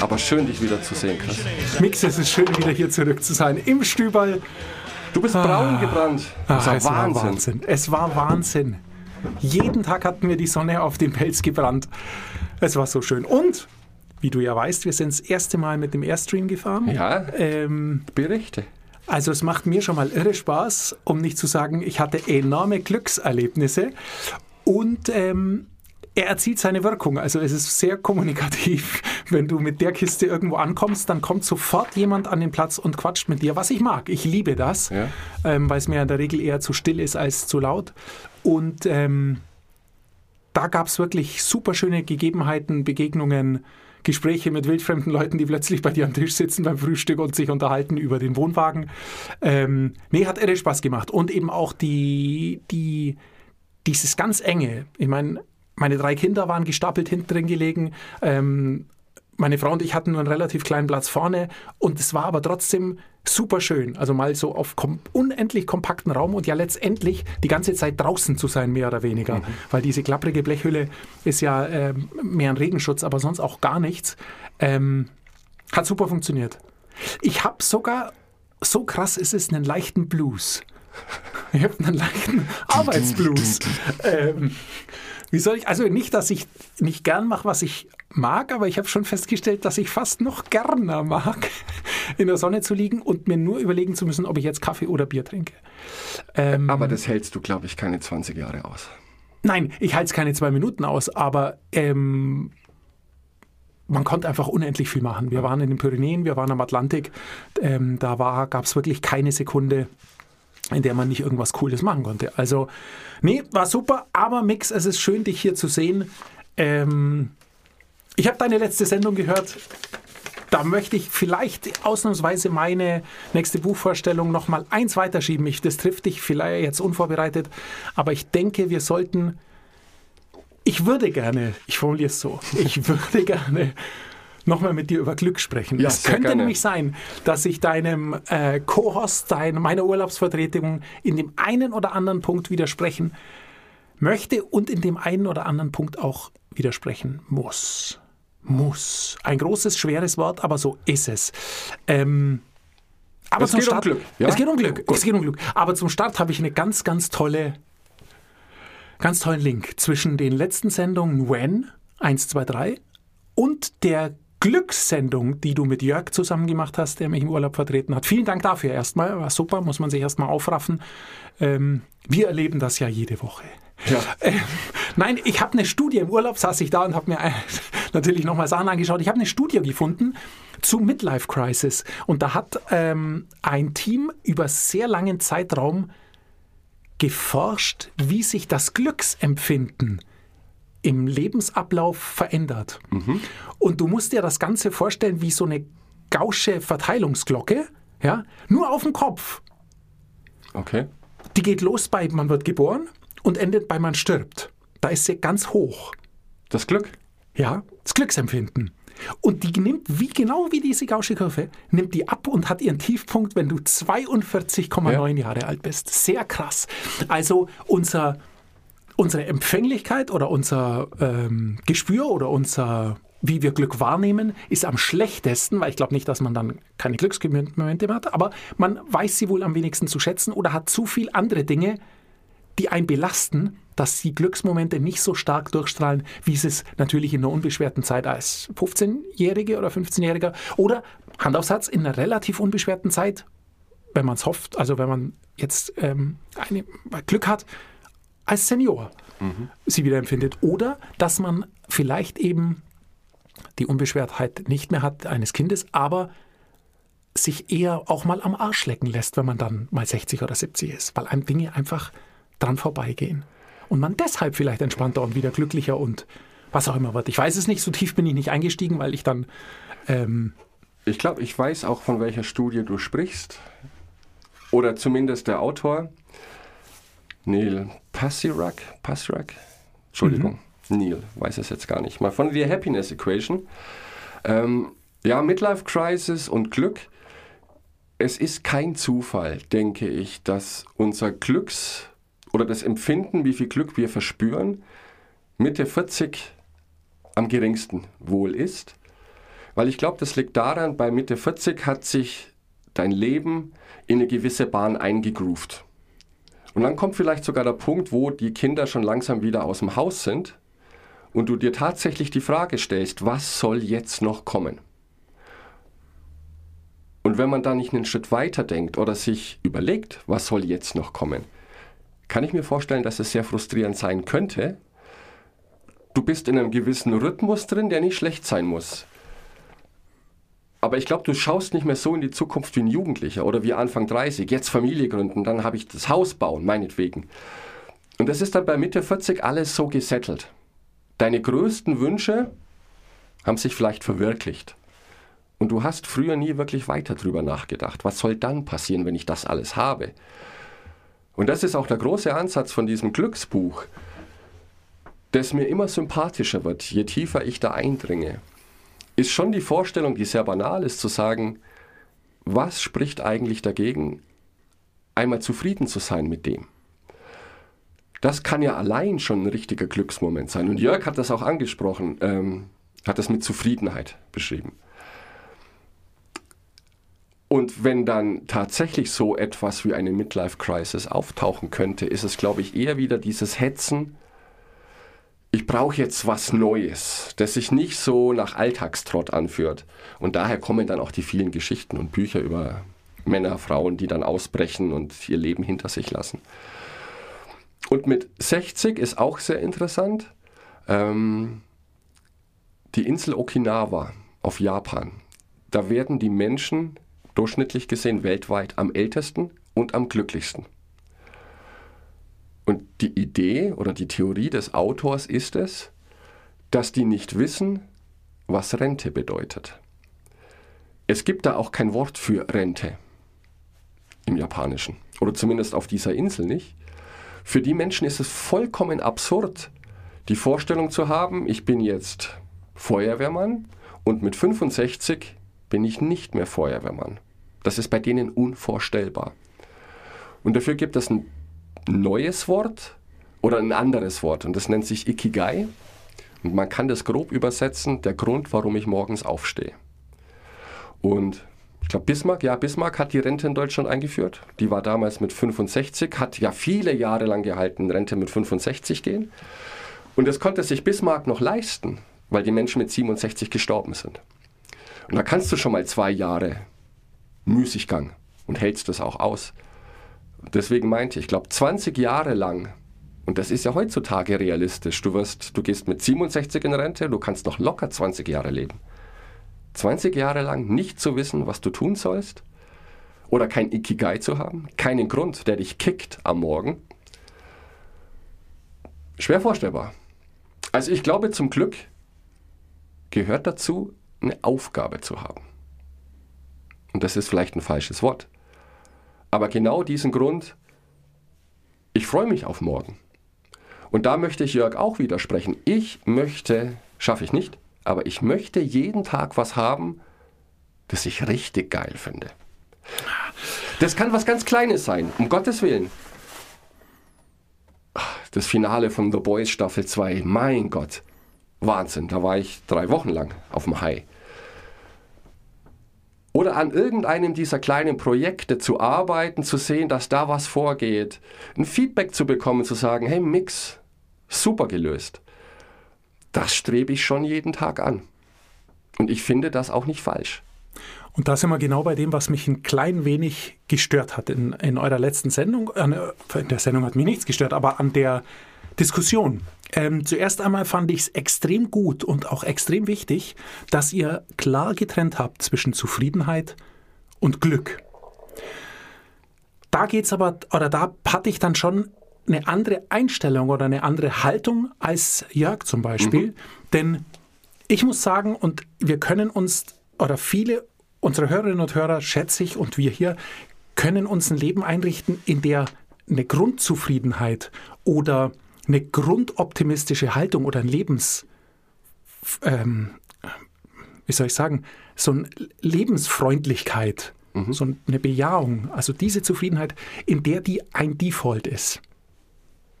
Aber schön, dich wieder zu sehen, Chris. Mix, es ist schön, wieder hier zurück zu sein. Im Stüberl. Du bist braun gebrannt. Das Ach, war es war Wahnsinn. Wahnsinn. Es war Wahnsinn. Jeden Tag hatten wir die Sonne auf den Pelz gebrannt. Es war so schön. Und, wie du ja weißt, wir sind das erste Mal mit dem Airstream gefahren. Ja, Ähm, Berichte. also es macht mir schon mal irre Spaß, um nicht zu sagen, ich hatte enorme Glückserlebnisse. Und ähm, er erzielt seine Wirkung. Also es ist sehr kommunikativ. Wenn du mit der Kiste irgendwo ankommst, dann kommt sofort jemand an den Platz und quatscht mit dir, was ich mag. Ich liebe das, Ja. ähm, weil es mir in der Regel eher zu still ist als zu laut. Und ähm, da gab es wirklich super schöne Gegebenheiten, Begegnungen, Gespräche mit wildfremden Leuten, die plötzlich bei dir am Tisch sitzen beim Frühstück und sich unterhalten über den Wohnwagen. Ähm, nee, hat irre Spaß gemacht. Und eben auch die, die, dieses ganz enge. Ich meine, meine drei Kinder waren gestapelt hinten drin gelegen. Ähm, meine Frau und ich hatten nur einen relativ kleinen Platz vorne und es war aber trotzdem super schön. Also mal so auf kom unendlich kompakten Raum und ja letztendlich die ganze Zeit draußen zu sein, mehr oder weniger. Weil diese klapprige Blechhülle ist ja ähm, mehr ein Regenschutz, aber sonst auch gar nichts. Ähm, hat super funktioniert. Ich habe sogar, so krass ist es, einen leichten Blues. Ich habe einen leichten Arbeitsblues. ähm, wie soll ich, also nicht, dass ich nicht gern mache, was ich mag, aber ich habe schon festgestellt, dass ich fast noch gerner mag, in der Sonne zu liegen und mir nur überlegen zu müssen, ob ich jetzt Kaffee oder Bier trinke. Ähm, Aber das hältst du, glaube ich, keine 20 Jahre aus. Nein, ich halte es keine zwei Minuten aus, aber ähm, man konnte einfach unendlich viel machen. Wir waren in den Pyrenäen, wir waren am Atlantik, ähm, da gab es wirklich keine Sekunde, in der man nicht irgendwas Cooles machen konnte. Also, nee, war super, aber Mix, es ist schön, dich hier zu sehen. Ähm, ich habe deine letzte Sendung gehört. Da möchte ich vielleicht ausnahmsweise meine nächste Buchvorstellung noch mal eins weiterschieben. Ich, das trifft dich vielleicht jetzt unvorbereitet, aber ich denke, wir sollten. Ich würde gerne, ich formuliere es so, ich würde gerne nochmal mit dir über Glück sprechen. Ja, es könnte gerne. nämlich sein, dass ich deinem äh, Co-Host, dein, meiner Urlaubsvertretung in dem einen oder anderen Punkt widersprechen möchte und in dem einen oder anderen Punkt auch widersprechen muss. Muss. Ein großes, schweres Wort, aber so ist es. Ähm, aber Es zum geht um Start, Glück, ja? Es geht um Glück. Gut. Es geht um Glück. Aber zum Start habe ich eine ganz, ganz tolle, ganz tollen Link zwischen den letzten Sendungen When 1, 2, 3 und der Glückssendung, die du mit Jörg zusammen gemacht hast, der mich im Urlaub vertreten hat. Vielen Dank dafür erstmal. War super, muss man sich erstmal aufraffen. Ähm, wir erleben das ja jede Woche. Ja. Ähm, nein, ich habe eine Studie im Urlaub, saß ich da und habe mir natürlich nochmal Sachen angeschaut. Ich habe eine Studie gefunden zu Midlife Crisis. Und da hat ähm, ein Team über sehr langen Zeitraum geforscht, wie sich das Glücksempfinden im Lebensablauf verändert. Und du musst dir das Ganze vorstellen wie so eine gausche Verteilungsglocke, ja, nur auf dem Kopf. Okay. Die geht los bei man wird geboren und endet bei man stirbt. Da ist sie ganz hoch. Das Glück. Ja, das Glücksempfinden. Und die nimmt, wie genau wie diese gausche Kurve, nimmt die ab und hat ihren Tiefpunkt, wenn du 42,9 Jahre alt bist. Sehr krass. Also unser, unsere Empfänglichkeit oder unser ähm, Gespür oder unser, wie wir Glück wahrnehmen, ist am schlechtesten, weil ich glaube nicht, dass man dann keine Glücksmomente mehr hat, aber man weiß sie wohl am wenigsten zu schätzen oder hat zu viel andere Dinge, die einen belasten, dass die Glücksmomente nicht so stark durchstrahlen, wie es natürlich in einer unbeschwerten Zeit als 15-Jährige oder 15-Jähriger oder Hand aufs Herz in einer relativ unbeschwerten Zeit, wenn man es hofft, also wenn man jetzt ähm, eine, Glück hat, als Senior sie wieder empfindet. Oder dass man vielleicht eben die Unbeschwertheit nicht mehr hat eines Kindes, aber sich eher auch mal am Arsch lecken lässt, wenn man dann mal 60 oder 70 ist, weil einem Dinge einfach dran vorbeigehen. Und man deshalb vielleicht entspannter und wieder glücklicher und was auch immer wird. Ich weiß es nicht, so tief bin ich nicht eingestiegen, weil ich dann ähm, Ich glaube, ich weiß auch, von welcher Studie du sprichst. Oder zumindest der Autor. Neil Passirak. Passirak? Entschuldigung. Neil, weiß es jetzt gar nicht. Mal von The Happiness Equation. Ähm, ja, Midlife Crisis und Glück. Es ist kein Zufall, denke ich, dass unser Glücks- oder das Empfinden, wie viel Glück wir verspüren, Mitte 40 am geringsten wohl ist. Weil ich glaube, das liegt daran, bei Mitte 40 hat sich dein Leben in eine gewisse Bahn eingegroovt. Und dann kommt vielleicht sogar der Punkt, wo die Kinder schon langsam wieder aus dem Haus sind und du dir tatsächlich die Frage stellst, was soll jetzt noch kommen? Und wenn man da nicht einen Schritt weiter denkt oder sich überlegt, was soll jetzt noch kommen, kann ich mir vorstellen, dass es sehr frustrierend sein könnte. Du bist in einem gewissen Rhythmus drin, der nicht schlecht sein muss. Aber ich glaube, du schaust nicht mehr so in die Zukunft wie ein Jugendlicher oder wie Anfang 30. Jetzt Familie gründen, dann habe ich das Haus bauen, meinetwegen. Und das ist dann bei Mitte 40 alles so gesettelt. Deine größten Wünsche haben sich vielleicht verwirklicht. Und du hast früher nie wirklich weiter drüber nachgedacht. Was soll dann passieren, wenn ich das alles habe? Und das ist auch der große Ansatz von diesem Glücksbuch, das mir immer sympathischer wird, je tiefer ich da eindringe ist schon die Vorstellung, die sehr banal ist, zu sagen, was spricht eigentlich dagegen, einmal zufrieden zu sein mit dem? Das kann ja allein schon ein richtiger Glücksmoment sein. Und Jörg hat das auch angesprochen, ähm, hat das mit Zufriedenheit beschrieben. Und wenn dann tatsächlich so etwas wie eine Midlife-Crisis auftauchen könnte, ist es, glaube ich, eher wieder dieses Hetzen ich brauche jetzt was Neues, das sich nicht so nach Alltagstrott anführt. Und daher kommen dann auch die vielen Geschichten und Bücher über Männer, Frauen, die dann ausbrechen und ihr Leben hinter sich lassen. Und mit 60 ist auch sehr interessant, ähm, die Insel Okinawa auf Japan. Da werden die Menschen durchschnittlich gesehen weltweit am ältesten und am glücklichsten. Und die Idee oder die Theorie des Autors ist es, dass die nicht wissen, was Rente bedeutet. Es gibt da auch kein Wort für Rente im Japanischen oder zumindest auf dieser Insel nicht. Für die Menschen ist es vollkommen absurd, die Vorstellung zu haben, ich bin jetzt Feuerwehrmann und mit 65 bin ich nicht mehr Feuerwehrmann. Das ist bei denen unvorstellbar. Und dafür gibt es ein neues Wort oder ein anderes Wort und das nennt sich Ikigai. Und man kann das grob übersetzen, der Grund, warum ich morgens aufstehe. Und ich glaube, Bismarck, ja, Bismarck hat die Rente in Deutschland eingeführt. Die war damals mit 65, hat ja viele Jahre lang gehalten, Rente mit 65 gehen. Und das konnte sich Bismarck noch leisten, weil die Menschen mit 67 gestorben sind. Und da kannst du schon mal zwei Jahre Müßiggang und hältst das auch aus. Deswegen meinte ich, ich glaube 20 Jahre lang, und das ist ja heutzutage realistisch, du wirst, du gehst mit 67 in Rente, du kannst noch locker 20 Jahre leben. 20 Jahre lang nicht zu wissen, was du tun sollst, oder kein Ikigai zu haben, keinen Grund, der dich kickt am Morgen. Schwer vorstellbar. Also ich glaube, zum Glück gehört dazu, eine Aufgabe zu haben. Und das ist vielleicht ein falsches Wort. Aber genau diesen Grund, ich freue mich auf morgen. Und da möchte ich Jörg auch widersprechen. Ich möchte, schaffe ich nicht, aber ich möchte jeden Tag was haben, das ich richtig geil finde. Das kann was ganz Kleines sein, um Gottes Willen. Das Finale von The Boys Staffel 2, mein Gott, Wahnsinn, da war ich drei Wochen lang auf dem High oder an irgendeinem dieser kleinen Projekte zu arbeiten, zu sehen, dass da was vorgeht, ein Feedback zu bekommen, zu sagen, hey Mix, super gelöst. Das strebe ich schon jeden Tag an. Und ich finde das auch nicht falsch. Und da sind wir genau bei dem, was mich ein klein wenig gestört hat in, in eurer letzten Sendung. In der Sendung hat mich nichts gestört, aber an der Diskussion. Ähm, zuerst einmal fand ich es extrem gut und auch extrem wichtig, dass ihr klar getrennt habt zwischen Zufriedenheit und Glück. Da geht's aber, oder da hatte ich dann schon eine andere Einstellung oder eine andere Haltung als Jörg zum Beispiel. Mhm. Denn ich muss sagen, und wir können uns, oder viele unserer Hörerinnen und Hörer, schätze ich, und wir hier, können uns ein Leben einrichten, in der eine Grundzufriedenheit oder eine grundoptimistische Haltung oder ein Lebens, ähm, wie soll ich sagen, so eine Lebensfreundlichkeit, mhm. so eine Bejahung, also diese Zufriedenheit, in der die ein Default ist.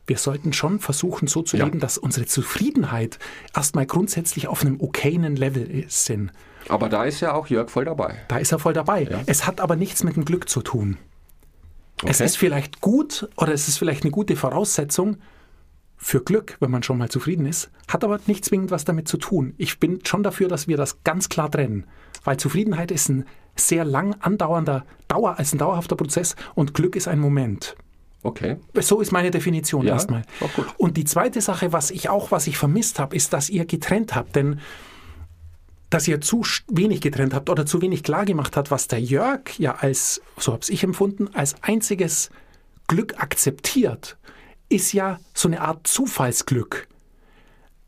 wir sollten schon versuchen, so zu Ja. leben, dass unsere Zufriedenheit erstmal grundsätzlich auf einem okayen Level ist, sind. Aber da ist ja auch Jörg voll dabei. Da ist er voll dabei. Es hat aber nichts mit dem Glück zu tun. Es Okay. ist vielleicht gut oder es ist vielleicht eine gute Voraussetzung für Glück, wenn man schon mal zufrieden ist, hat aber nicht zwingend was damit zu tun. Ich bin schon dafür, dass wir das ganz klar trennen, weil Zufriedenheit ist ein sehr lang andauernder Dauer, ist ein dauerhafter Prozess und Glück ist ein Moment. Okay. So ist meine Definition Ja, erstmal. Und die zweite Sache, was ich auch, was ich vermisst habe, ist, dass ihr getrennt habt, denn dass ihr zu wenig getrennt habt oder zu wenig klar gemacht habt, was der Jörg ja als, so habe ich empfunden, als einziges Glück akzeptiert, ist ja so eine Art Zufallsglück.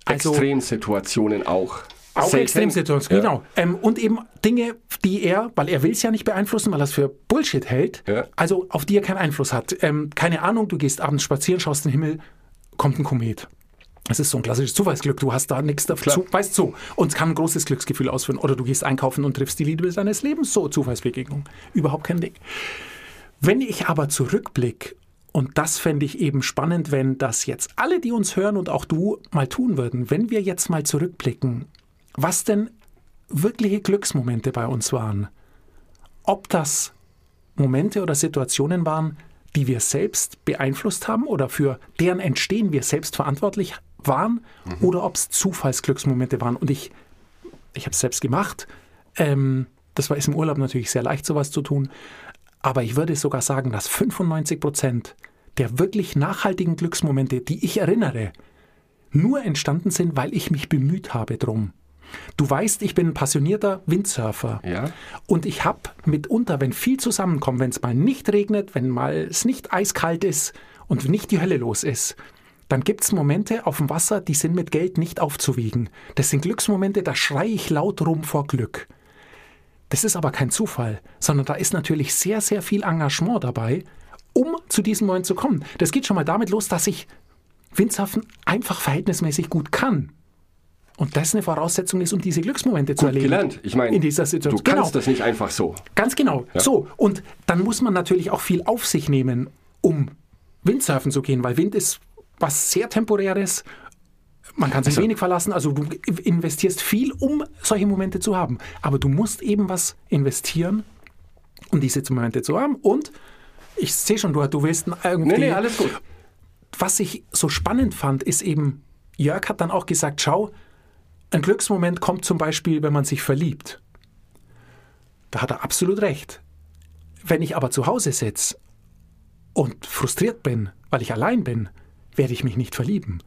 Also Extremsituationen auch. auch Selten. Extremsituationen, Ja. genau. Ähm, und eben Dinge, die er, weil er will es ja nicht beeinflussen, weil er es für Bullshit hält, Ja. also auf die er keinen Einfluss hat. Ähm, keine Ahnung, du gehst abends spazieren, schaust den Himmel, kommt ein Komet. Das ist so ein klassisches Zufallsglück. Du hast da nichts dazu, weißt so. Und es kann ein großes Glücksgefühl ausführen. Oder du gehst einkaufen und triffst die Liebe deines Lebens. So, Zufallsbegegnung. Überhaupt kein Ding. Wenn ich aber zurückblicke, und das fände ich eben spannend, wenn das jetzt alle, die uns hören und auch du mal tun würden, wenn wir jetzt mal zurückblicken, was denn wirkliche Glücksmomente bei uns waren. Ob das Momente oder Situationen waren, die wir selbst beeinflusst haben oder für deren Entstehen wir selbst verantwortlich waren oder ob es Zufallsglücksmomente waren. Und ich, ich habe es selbst gemacht. Ähm, das war ist im Urlaub natürlich sehr leicht, sowas zu tun. Aber ich würde sogar sagen, dass 95 Prozent der wirklich nachhaltigen Glücksmomente, die ich erinnere, nur entstanden sind, weil ich mich bemüht habe drum. Du weißt, ich bin ein passionierter Windsurfer. Ja. Und ich habe mitunter, wenn viel zusammenkommt, wenn es mal nicht regnet, wenn mal es nicht eiskalt ist und nicht die Hölle los ist, dann gibt es Momente auf dem Wasser, die sind mit Geld nicht aufzuwiegen. Das sind Glücksmomente, da schreie ich laut rum vor Glück. Das ist aber kein Zufall, sondern da ist natürlich sehr, sehr viel Engagement dabei, um zu diesem Moment zu kommen. Das geht schon mal damit los, dass ich Windsurfen einfach verhältnismäßig gut kann. Und das eine Voraussetzung ist, um diese Glücksmomente zu Gut erleben. gelernt. Ich meine, in dieser du Situation. kannst Genau. das nicht einfach so. Ganz genau. So, und dann muss man natürlich auch viel auf sich nehmen, um Windsurfen zu gehen, weil Wind ist was sehr Temporäres. Man kann sich wenig verlassen, also du investierst viel, um solche Momente zu haben. Aber du musst eben was investieren, um diese Momente zu haben. Und ich sehe schon, du, du willst irgendwie. Nee, nee, alles gut. Was ich so spannend fand, ist eben, Jörg hat dann auch gesagt, schau, ein Glücksmoment kommt zum Beispiel, wenn man sich verliebt. Da hat er absolut recht. Wenn ich aber zu Hause sitze und frustriert bin, weil ich allein bin, werde ich mich nicht verlieben.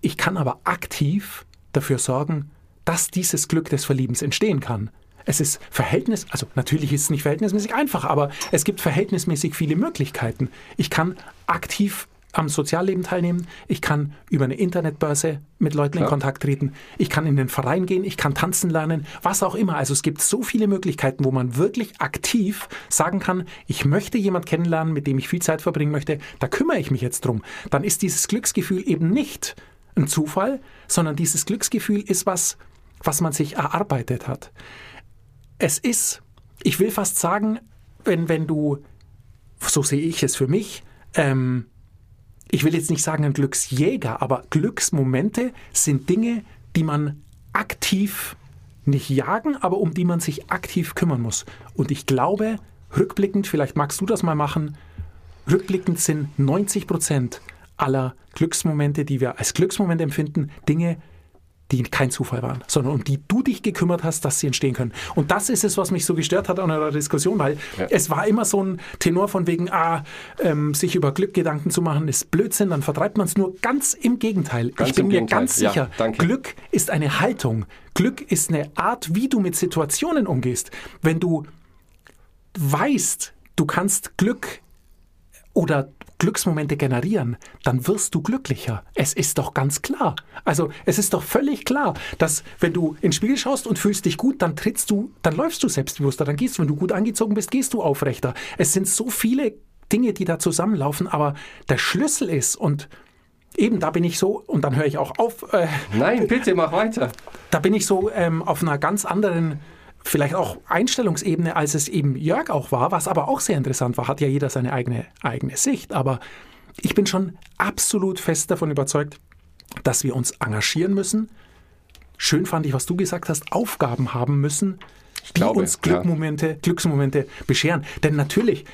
Ich kann aber aktiv dafür sorgen, dass dieses Glück des Verliebens entstehen kann. Es ist Verhältnis, also natürlich ist es nicht verhältnismäßig einfach, aber es gibt verhältnismäßig viele Möglichkeiten. Ich kann aktiv am Sozialleben teilnehmen, ich kann über eine Internetbörse mit Leuten in Klar. Kontakt treten, ich kann in den Verein gehen, ich kann tanzen lernen, was auch immer. Also es gibt so viele Möglichkeiten, wo man wirklich aktiv sagen kann, ich möchte jemand kennenlernen, mit dem ich viel Zeit verbringen möchte, da kümmere ich mich jetzt drum. Dann ist dieses Glücksgefühl eben nicht ein Zufall, sondern dieses Glücksgefühl ist was, was man sich erarbeitet hat. Es ist, ich will fast sagen, wenn, wenn du, so sehe ich es für mich, ähm, ich will jetzt nicht sagen ein Glücksjäger, aber Glücksmomente sind Dinge, die man aktiv nicht jagen, aber um die man sich aktiv kümmern muss. Und ich glaube, rückblickend, vielleicht magst du das mal machen, rückblickend sind 90 Prozent aller Glücksmomente, die wir als Glücksmoment empfinden, Dinge, die kein Zufall waren, sondern um die du dich gekümmert hast, dass sie entstehen können. Und das ist es, was mich so gestört hat an eurer Diskussion, weil Ja. es war immer so ein Tenor von wegen, ah, ähm, sich über Glück Gedanken zu machen, ist Blödsinn, dann vertreibt man es nur. Ganz im Gegenteil. Ganz ich bin mir Gegenteil. ganz Ja, sicher, danke. Glück ist eine Haltung. Glück ist eine Art, wie du mit Situationen umgehst. Wenn du weißt, du kannst Glück oder Glücksmomente generieren, dann wirst du glücklicher. Es ist doch ganz klar. Also es ist doch völlig klar, dass wenn du ins Spiegel schaust und fühlst dich gut, dann trittst du, dann läufst du selbstbewusster, dann gehst du, wenn du gut angezogen bist, gehst du aufrechter. Es sind so viele Dinge, die da zusammenlaufen, aber der Schlüssel ist und eben da bin ich so und dann höre ich auch auf. Äh, Nein, bitte mach weiter. da bin ich so ähm, auf einer ganz anderen, vielleicht auch Einstellungsebene, als es eben Jörg auch war, was aber auch sehr interessant war, hat ja jeder seine eigene, eigene Sicht. Aber ich bin schon absolut fest davon überzeugt, dass wir uns engagieren müssen. Schön fand ich, was du gesagt hast, Aufgaben haben müssen, die glaube, uns Glückmomente, Glücksmomente bescheren. Denn natürlich,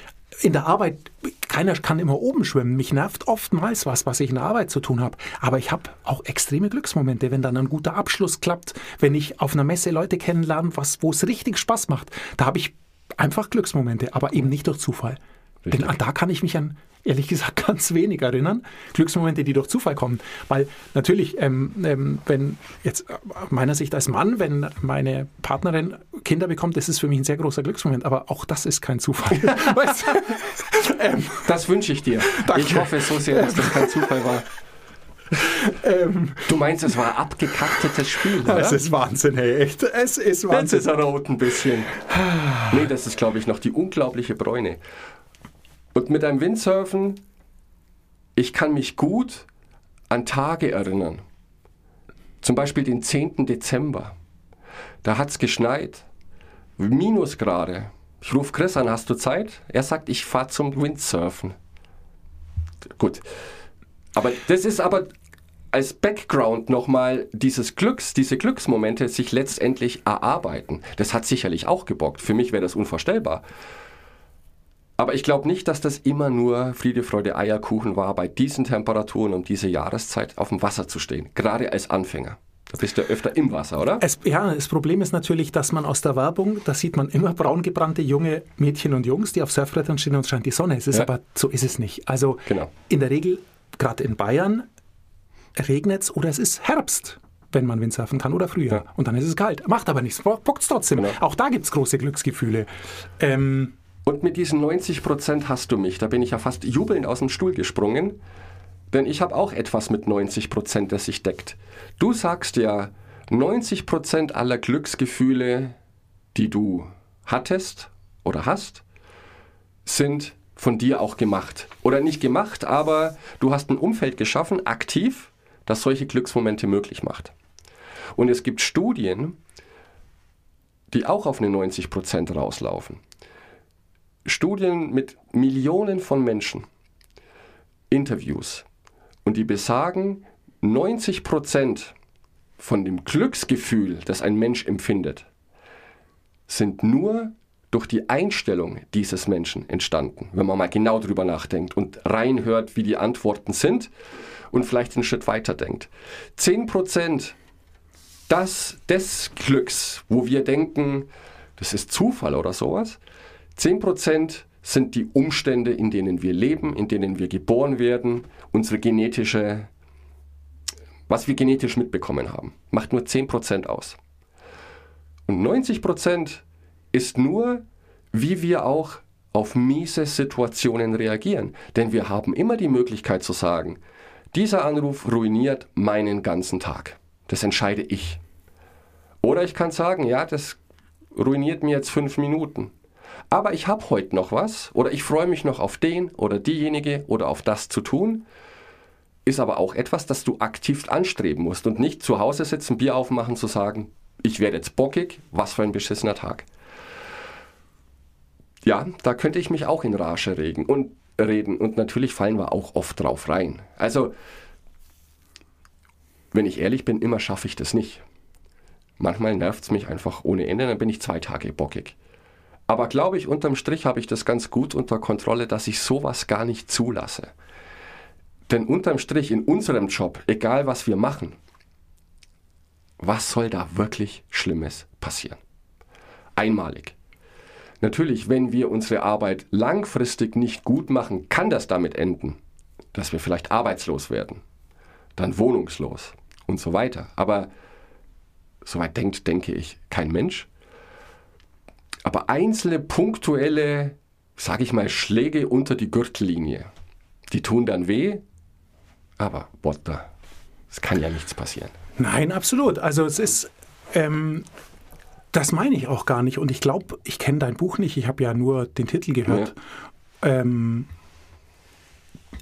in der Arbeit, keiner kann immer oben schwimmen. Mich nervt oftmals was, was ich in der Arbeit zu tun habe. Aber ich habe auch extreme Glücksmomente, wenn dann ein guter Abschluss klappt, wenn ich auf einer Messe Leute kennenlerne, wo es richtig Spaß macht. Da habe ich einfach Glücksmomente, aber eben nicht durch Zufall. Richtig. Denn da kann ich mich an, ehrlich gesagt, ganz wenig erinnern. Glücksmomente, die durch Zufall kommen. Weil natürlich, ähm, ähm, wenn jetzt aus meiner Sicht als Mann, wenn meine Partnerin Kinder bekommt, das ist für mich ein sehr großer Glücksmoment. Aber auch das ist kein Zufall. weißt du? ähm, Das wünsche ich dir. Danke. Ich hoffe so sehr, dass das kein Zufall war. ähm, Du meinst, es war ein abgekattetes Spiel, oder? es ist Wahnsinn, hey, echt. Es ist Jetzt Wahnsinn. ist er rot ein bisschen. Nee, das ist, glaube ich, noch die unglaubliche Bräune. Und mit einem Windsurfen, ich kann mich gut an Tage erinnern. Zum Beispiel den 10. Dezember. Da hat es geschneit. Minusgrade. Ich rufe Chris an, hast du Zeit? Er sagt, ich fahre zum Windsurfen. Gut. Aber das ist aber als Background nochmal dieses Glücks, diese Glücksmomente sich letztendlich erarbeiten. Das hat sicherlich auch gebockt. Für mich wäre das unvorstellbar. Aber ich glaube nicht, dass das immer nur Friede, Freude, Eierkuchen war, bei diesen Temperaturen um diese Jahreszeit auf dem Wasser zu stehen. Gerade als Anfänger. Da bist du öfter im Wasser, oder? Es, ja, das Problem ist natürlich, dass man aus der Werbung, da sieht man immer braungebrannte junge Mädchen und Jungs, die auf Surfbrettern stehen und scheint die Sonne. Es ist Ja. aber, so ist es nicht. Also Genau. in der Regel, gerade in Bayern, regnet es oder es ist Herbst, wenn man Windsurfen kann oder Frühjahr. Ja. Und dann ist es kalt. Macht aber nichts, bockt trotzdem. Genau. Auch da gibt es große Glücksgefühle. Ähm, Und mit diesen 90 Prozent hast du mich. Da bin ich ja fast jubelnd aus dem Stuhl gesprungen. Denn ich habe auch etwas mit 90 Prozent, das sich deckt. Du sagst ja, 90 Prozent aller Glücksgefühle, die du hattest oder hast, sind von dir auch gemacht. Oder nicht gemacht, aber du hast ein Umfeld geschaffen, aktiv, das solche Glücksmomente möglich macht. Und es gibt Studien, die auch auf eine 90 Prozent rauslaufen. Studien mit Millionen von Menschen, Interviews, und die besagen, 90 Prozent von dem Glücksgefühl, das ein Mensch empfindet, sind nur durch die Einstellung dieses Menschen entstanden, wenn man mal genau drüber nachdenkt und reinhört, wie die Antworten sind und vielleicht einen Schritt weiter denkt. 10 Prozent das, des Glücks, wo wir denken, das ist Zufall oder sowas, 10% sind die Umstände, in denen wir leben, in denen wir geboren werden, unsere genetische, was wir genetisch mitbekommen haben. Macht nur 10% aus. Und 90% ist nur, wie wir auch auf miese Situationen reagieren. Denn wir haben immer die Möglichkeit zu sagen, dieser Anruf ruiniert meinen ganzen Tag. Das entscheide ich. Oder ich kann sagen, ja, das ruiniert mir jetzt fünf Minuten. Aber ich habe heute noch was oder ich freue mich noch auf den oder diejenige oder auf das zu tun. Ist aber auch etwas, das du aktiv anstreben musst und nicht zu Hause sitzen, Bier aufmachen, zu sagen, ich werde jetzt bockig, was für ein beschissener Tag. Ja, da könnte ich mich auch in Rage regen und reden und natürlich fallen wir auch oft drauf rein. Also, wenn ich ehrlich bin, immer schaffe ich das nicht. Manchmal nervt es mich einfach ohne Ende, dann bin ich zwei Tage bockig. Aber glaube ich, unterm Strich habe ich das ganz gut unter Kontrolle, dass ich sowas gar nicht zulasse. Denn unterm Strich in unserem Job, egal was wir machen, was soll da wirklich Schlimmes passieren? Einmalig. Natürlich, wenn wir unsere Arbeit langfristig nicht gut machen, kann das damit enden, dass wir vielleicht arbeitslos werden, dann wohnungslos und so weiter. Aber soweit denkt, denke ich, kein Mensch. Aber einzelne punktuelle, sage ich mal, Schläge unter die Gürtellinie, die tun dann weh, aber what the, es kann ja nichts passieren. Nein, absolut. Also es ist, ähm, das meine ich auch gar nicht. Und ich glaube, ich kenne dein Buch nicht. Ich habe ja nur den Titel gehört. Ähm,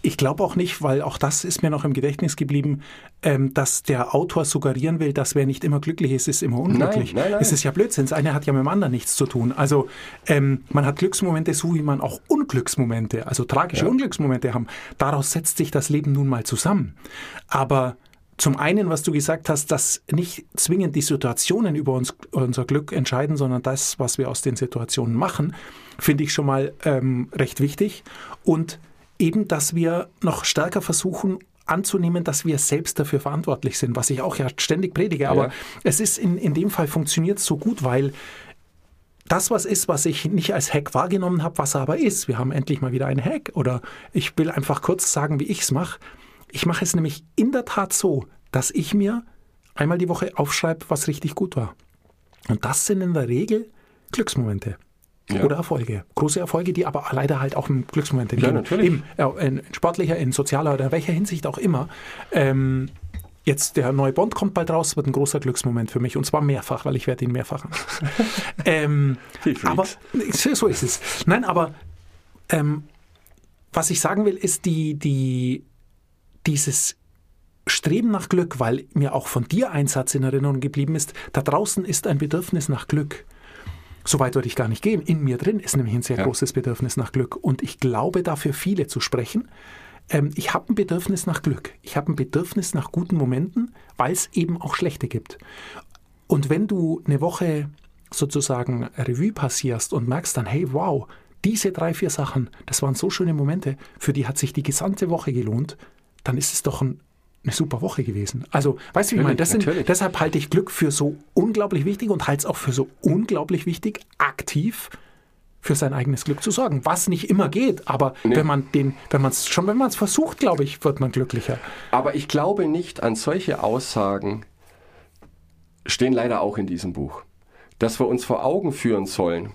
ich glaube auch nicht, weil auch das ist mir noch im Gedächtnis geblieben, ähm, dass der Autor suggerieren will, dass wer nicht immer glücklich ist, ist immer unglücklich. Nein, nein, nein. Es ist ja Blödsinn. Das eine hat ja mit dem anderen nichts zu tun. Also ähm, man hat Glücksmomente so, wie man auch Unglücksmomente, also tragische Ja. Unglücksmomente haben. Daraus setzt sich das Leben nun mal zusammen. Aber zum einen, was du gesagt hast, dass nicht zwingend die Situationen über uns, unser Glück entscheiden, sondern das, was wir aus den Situationen machen, finde ich schon mal ähm, recht wichtig. Und eben, dass wir noch stärker versuchen anzunehmen, dass wir selbst dafür verantwortlich sind, was ich auch ja ständig predige. Aber Ja. es ist in, in dem Fall funktioniert so gut, weil das was ist, was ich nicht als Hack wahrgenommen habe, was er aber ist. Wir haben endlich mal wieder einen Hack. Oder ich will einfach kurz sagen, wie ich es mache. Ich mache es nämlich in der Tat so, dass ich mir einmal die Woche aufschreibe, was richtig gut war. Und das sind in der Regel Glücksmomente. Ja. Oder Erfolge. Große Erfolge, die aber leider halt auch im Glücksmomente Ja, gehen. natürlich. Eben, ja, in sportlicher, in sozialer oder welcher Hinsicht auch immer. Ähm, jetzt der neue Bond kommt bald raus, wird ein großer Glücksmoment für mich. Und zwar mehrfach, weil ich werde ihn mehrfach anschauen. ähm, aber so ist es. Nein, aber ähm, was ich sagen will, ist die, die, dieses Streben nach Glück, weil mir auch von dir ein Satz in Erinnerung geblieben ist, da draußen ist ein Bedürfnis nach Glück. So weit würde ich gar nicht gehen. In mir drin ist nämlich ein sehr Ja. großes Bedürfnis nach Glück. Und ich glaube, dafür viele zu sprechen. Ähm, ich habe ein Bedürfnis nach Glück. Ich habe ein Bedürfnis nach guten Momenten, weil es eben auch schlechte gibt. Und wenn du eine Woche sozusagen Revue passierst und merkst dann, hey, wow, diese drei, vier Sachen, das waren so schöne Momente, für die hat sich die gesamte Woche gelohnt, dann ist es doch ein, eine super Woche gewesen. Also, weißt du, wie ich meine? Das sind, deshalb halte ich Glück für so unglaublich wichtig und halte es auch für so unglaublich wichtig, aktiv für sein eigenes Glück zu sorgen. Was nicht immer geht, aber wenn man den, wenn man es schon, wenn man es versucht, glaube ich, wird man glücklicher. Aber ich glaube nicht an solche Aussagen, stehen leider auch in diesem Buch, dass wir uns vor Augen führen sollen,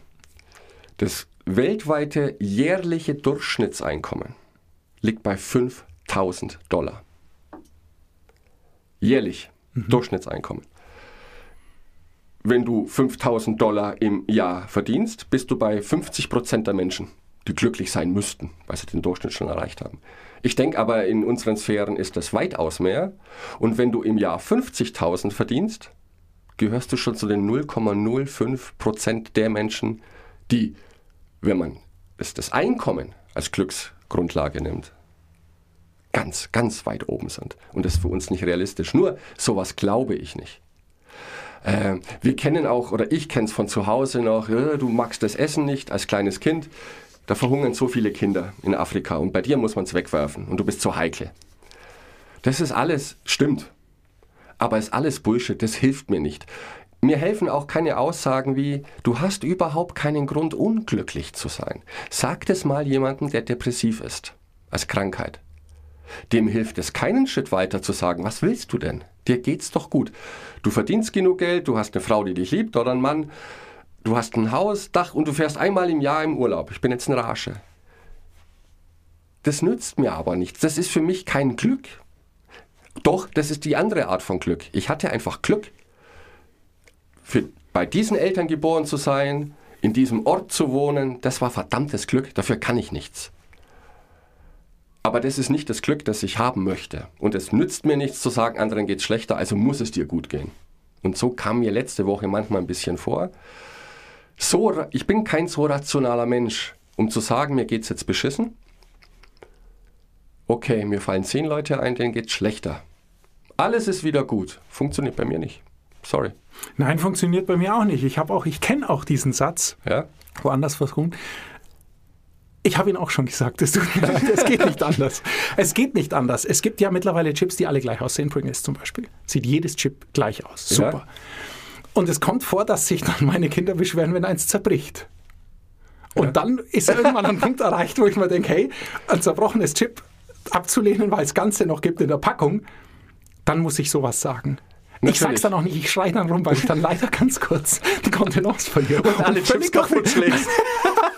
das weltweite jährliche Durchschnittseinkommen liegt bei 5000 Dollar. Jährlich Durchschnittseinkommen. Wenn du 5000 Dollar im Jahr verdienst, bist du bei 50 Prozent der Menschen, die glücklich sein müssten, weil sie den Durchschnitt schon erreicht haben. Ich denke aber, in unseren Sphären ist das weitaus mehr. Und wenn du im Jahr 50.000 verdienst, gehörst du schon zu den 0,05 Prozent der Menschen, die, wenn man es das Einkommen als Glücksgrundlage nimmt, ganz, ganz weit oben sind. Und das ist für uns nicht realistisch. Nur sowas glaube ich nicht. Äh, wir kennen auch, oder ich kenne es von zu Hause noch, äh, du magst das Essen nicht als kleines Kind. Da verhungern so viele Kinder in Afrika und bei dir muss man es wegwerfen und du bist so heikel. Das ist alles, stimmt. Aber ist alles Bullshit, das hilft mir nicht. Mir helfen auch keine Aussagen wie, du hast überhaupt keinen Grund, unglücklich zu sein. Sag das mal jemandem, der depressiv ist, als Krankheit. Dem hilft es keinen Schritt weiter zu sagen, was willst du denn? Dir geht's doch gut. Du verdienst genug Geld, du hast eine Frau, die dich liebt oder einen Mann, du hast ein Haus, Dach und du fährst einmal im Jahr im Urlaub. Ich bin jetzt ein Rasche. Das nützt mir aber nichts. Das ist für mich kein Glück. Doch, das ist die andere Art von Glück. Ich hatte einfach Glück, für, bei diesen Eltern geboren zu sein, in diesem Ort zu wohnen. Das war verdammtes Glück. Dafür kann ich nichts. Aber das ist nicht das Glück, das ich haben möchte. Und es nützt mir nichts zu sagen, anderen geht's schlechter, also muss es dir gut gehen. Und so kam mir letzte Woche manchmal ein bisschen vor. So, ich bin kein so rationaler Mensch, um zu sagen, mir geht's jetzt beschissen. Okay, mir fallen zehn Leute ein, denen geht's schlechter. Alles ist wieder gut. Funktioniert bei mir nicht. Sorry. Nein, funktioniert bei mir auch nicht. Ich habe auch, ich kenne auch diesen Satz, Ja? woanders versuchen. Ich habe ihn auch schon gesagt, es, geht nicht anders. Es geht nicht anders. Es gibt ja mittlerweile Chips, die alle gleich aussehen. Pringles zum Beispiel. Sieht jedes Chip gleich aus. Super. Ja. Und es kommt vor, dass sich dann meine Kinder beschweren, wenn eins zerbricht. Und Ja. dann ist irgendwann ein Punkt erreicht, wo ich mir denke, hey, ein zerbrochenes Chip abzulehnen, weil es Ganze noch gibt in der Packung, dann muss ich sowas sagen. Ich Natürlich. sag's dann auch nicht, ich schreie dann rum, weil ich dann leider ganz kurz die Kontenance verliere. Und alle Chips kaputt schlägst.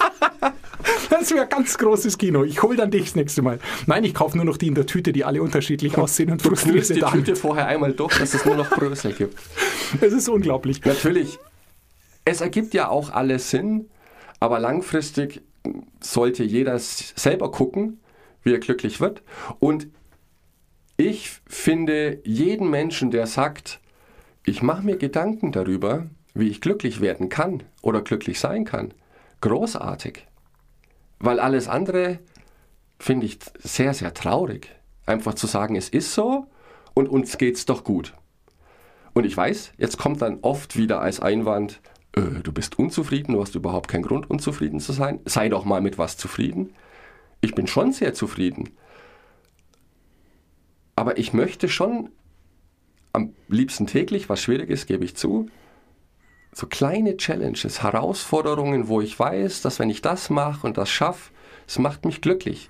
Das wäre ganz großes Kino. Ich hole dann dich das nächste Mal. Nein, ich kaufe nur noch die in der Tüte, die alle unterschiedlich aussehen und knüllst sie die dann. Tüte vorher einmal durch, dass es nur noch Brösel gibt. Das ist unglaublich. Natürlich, es ergibt ja auch alles Sinn, aber langfristig sollte jeder selber gucken, wie er glücklich wird. Und ich finde jeden Menschen, der sagt, ich mache mir Gedanken darüber, wie ich glücklich werden kann oder glücklich sein kann, großartig. Weil alles andere finde ich sehr, sehr traurig. Einfach zu sagen, es ist so und uns geht's doch gut. Und ich weiß, jetzt kommt dann oft wieder als Einwand, äh, du bist unzufrieden, du hast überhaupt keinen Grund, unzufrieden zu sein. Sei doch mal mit was zufrieden. Ich bin schon sehr zufrieden. Aber ich möchte schon am liebsten täglich, was schwierig ist, gebe ich zu, so kleine Challenges, Herausforderungen, wo ich weiß, dass wenn ich das mache und das schaffe, es macht mich glücklich.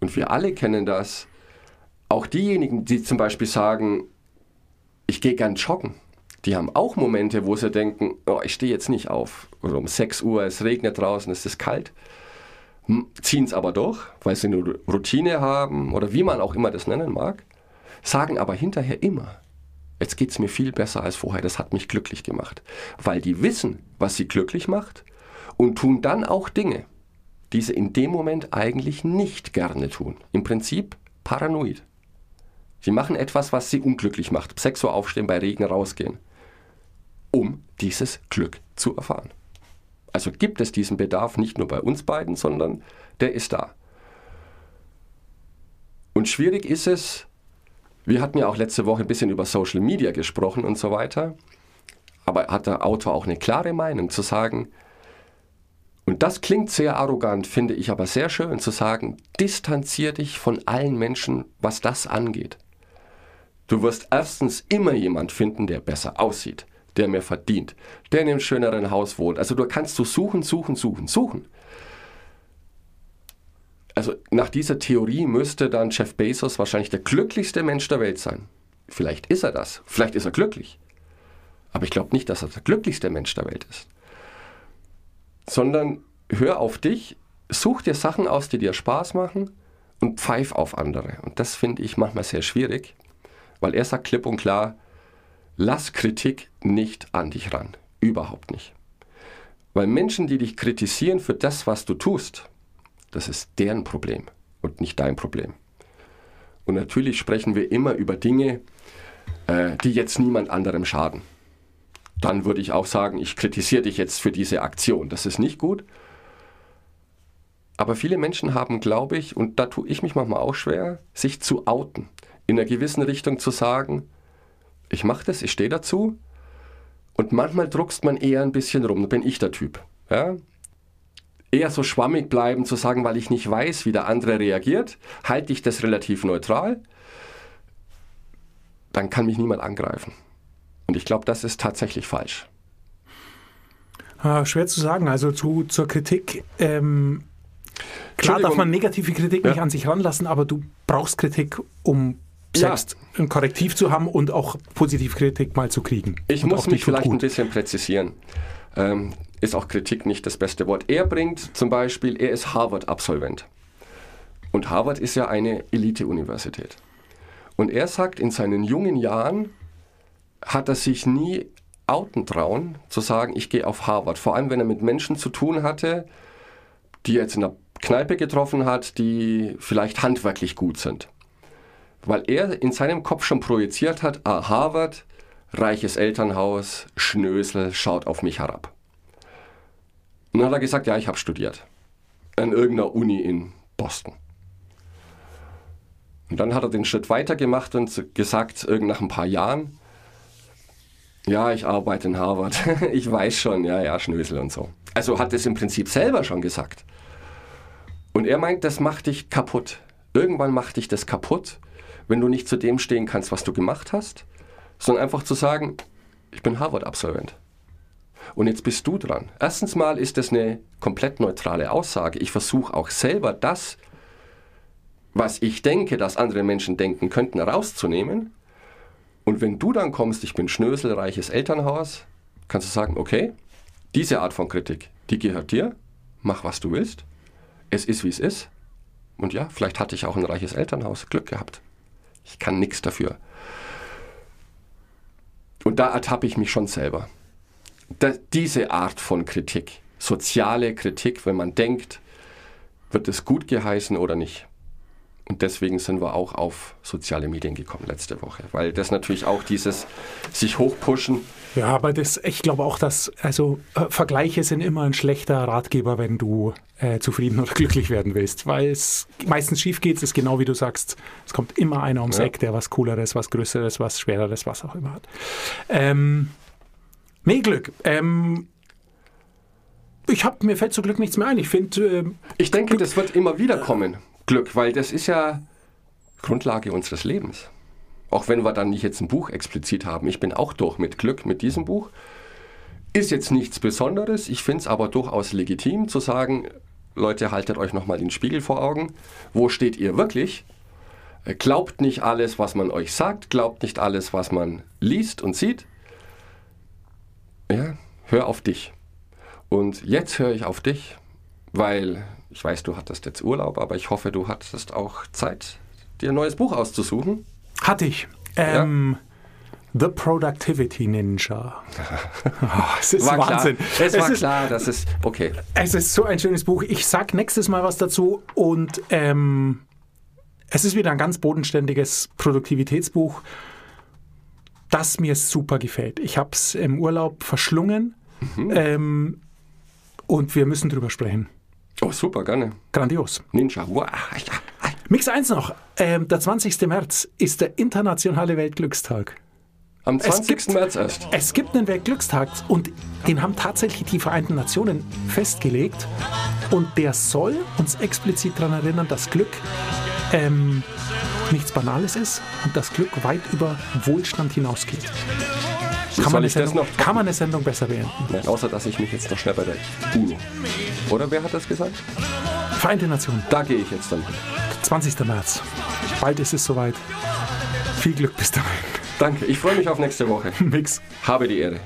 Und wir alle kennen das. Auch diejenigen, die zum Beispiel sagen, ich gehe gern joggen, die haben auch Momente, wo sie denken, oh, ich stehe jetzt nicht auf. Oder um 6 Uhr, es regnet draußen, es ist kalt. Ziehen es aber durch, weil sie eine Routine haben oder wie man auch immer das nennen mag. Sagen aber hinterher immer, jetzt geht es mir viel besser als vorher, das hat mich glücklich gemacht. Weil die wissen, was sie glücklich macht und tun dann auch Dinge, die sie in dem Moment eigentlich nicht gerne tun. Im Prinzip paranoid. Sie machen etwas, was sie unglücklich macht. 6 Uhr aufstehen, bei Regen rausgehen. Um dieses Glück zu erfahren. Also gibt es diesen Bedarf nicht nur bei uns beiden, sondern der ist da. Und schwierig ist es, wir hatten ja auch letzte Woche ein bisschen über Social Media gesprochen und so weiter. Aber hat der Autor auch eine klare Meinung zu sagen, und das klingt sehr arrogant, finde ich aber sehr schön zu sagen, distanzier dich von allen Menschen, was das angeht. Du wirst erstens immer jemand finden, der besser aussieht, der mehr verdient, der in einem schöneren Haus wohnt. Also du kannst du suchen, suchen, suchen, suchen. Also nach dieser Theorie müsste dann Jeff Bezos wahrscheinlich der glücklichste Mensch der Welt sein. Vielleicht ist er das, vielleicht ist er glücklich. Aber ich glaube nicht, dass er der glücklichste Mensch der Welt ist. Sondern hör auf dich, such dir Sachen aus, die dir Spaß machen und pfeif auf andere. Und das finde ich manchmal sehr schwierig, weil er sagt klipp und klar, lass Kritik nicht an dich ran. Überhaupt nicht. Weil Menschen, die dich kritisieren für das, was du tust, das ist deren Problem und nicht dein Problem. Und natürlich sprechen wir immer über Dinge, äh, die jetzt niemand anderem schaden. Dann würde ich auch sagen, ich kritisiere dich jetzt für diese Aktion. Das ist nicht gut. Aber viele Menschen haben, glaube ich, und da tue ich mich manchmal auch schwer, sich zu outen. In einer gewissen Richtung zu sagen, ich mache das, ich stehe dazu. Und manchmal druckst man eher ein bisschen rum, bin ich der Typ. Ja? Eher so schwammig bleiben, zu sagen, weil ich nicht weiß, wie der andere reagiert, halte ich das relativ neutral, dann kann mich niemand angreifen. Und ich glaube, das ist tatsächlich falsch. Ah, schwer zu sagen. Also zu, zur Kritik. Ähm, klar darf man negative Kritik ja. nicht an sich ranlassen, aber du brauchst Kritik, um selbst ja. ein Korrektiv zu haben und auch Positivkritik mal zu kriegen. Ich muss mich vielleicht gut. ein bisschen präzisieren. Ähm, ist auch Kritik nicht das beste Wort. Er bringt zum Beispiel, er ist Harvard-Absolvent. Und Harvard ist ja eine Elite-Universität. Und er sagt, in seinen jungen Jahren hat er sich nie outen trauen, zu sagen, ich gehe auf Harvard. Vor allem, wenn er mit Menschen zu tun hatte, die er jetzt in der Kneipe getroffen hat, die vielleicht handwerklich gut sind. Weil er in seinem Kopf schon projiziert hat, ah, Harvard, reiches Elternhaus, Schnösel, schaut auf mich herab. Und dann hat er gesagt, ja, ich habe studiert. An irgendeiner Uni in Boston. Und dann hat er den Schritt weiter gemacht und gesagt, irgend nach ein paar Jahren, ja, ich arbeite in Harvard. ich weiß schon, ja, ja, Schnösel und so. Also hat es im Prinzip selber schon gesagt. Und er meint, das macht dich kaputt. Irgendwann macht dich das kaputt, wenn du nicht zu dem stehen kannst, was du gemacht hast, sondern einfach zu sagen, ich bin Harvard-Absolvent. Und jetzt bist du dran. Erstens mal ist das eine komplett neutrale Aussage. Ich versuche auch selber das, was ich denke, dass andere Menschen denken könnten, rauszunehmen. Und wenn du dann kommst, ich bin schnöselreiches Elternhaus, kannst du sagen, okay, diese Art von Kritik, die gehört dir, mach was du willst. Es ist, wie es ist. Und ja, vielleicht hatte ich auch ein reiches Elternhaus, Glück gehabt. Ich kann nichts dafür. Und da ertappe ich mich schon selber diese Art von Kritik, soziale Kritik, wenn man denkt, wird es gut geheißen oder nicht, Und deswegen sind wir auch auf soziale Medien gekommen letzte Woche, weil das natürlich auch dieses sich hochpushen. Ja, aber das, ich glaube auch, dass also äh, Vergleiche sind immer ein schlechter Ratgeber, wenn du äh, zufrieden oder glücklich werden willst, weil es meistens schief geht. Es ist genau wie du sagst, es kommt immer einer ums Ja. Eck, der was Cooleres, was Größeres, was Schwereres, was auch immer hat. Ähm, nee, Glück. Ähm, ich hab, mir fällt zu Glück nichts mehr ein. Ich finde, ähm, Ich denke, das wird immer wieder kommen, Glück, weil das ist ja Grundlage unseres Lebens. Auch wenn wir dann nicht jetzt ein Buch explizit haben. Ich bin auch durch mit Glück mit diesem Buch. Ist jetzt nichts Besonderes. Ich finde es aber durchaus legitim zu sagen, Leute, haltet euch nochmal den Spiegel vor Augen. Wo steht ihr wirklich? Äh, Glaubt nicht alles, was man euch sagt. Glaubt nicht alles, was man liest und sieht. Ja, hör auf dich. Und jetzt höre ich auf dich, weil ich weiß, du hattest jetzt Urlaub, aber ich hoffe, du hattest auch Zeit, dir ein neues Buch auszusuchen. hatte ich. Ähm, The Productivity Ninja. Oh, es ist Wahnsinn. Klar. Es, war ist, klar, dass es okay. Es ist so ein schönes Buch. Ich sag nächstes Mal was dazu und ähm, es ist wieder ein ganz bodenständiges Produktivitätsbuch, das mir super gefällt. Ich habe es im Urlaub verschlungen ähm, und wir müssen drüber sprechen. Oh, super, gerne. Grandios. Ninja. Wow. Mix 1 noch. Ähm, der 20. März ist der internationale Weltglückstag. Am Es 20. gibt- März erst. Es gibt einen Weltglückstag und den haben tatsächlich die Vereinten Nationen festgelegt. Und der soll uns explizit daran erinnern, dass Glück ähm, nichts Banales ist und dass Glück weit über Wohlstand hinausgeht. Kann man, das Sendung, kann man eine Sendung besser beenden? Nein, außer, dass ich mich jetzt noch schnell bei der UNO. Oder wer hat das gesagt? Vereinte Nationen, Da gehe ich jetzt dann hin. 20. März. Bald ist es soweit. Viel Glück bis dahin. Danke, ich freue mich auf nächste Woche. Mix. Habe die Ehre.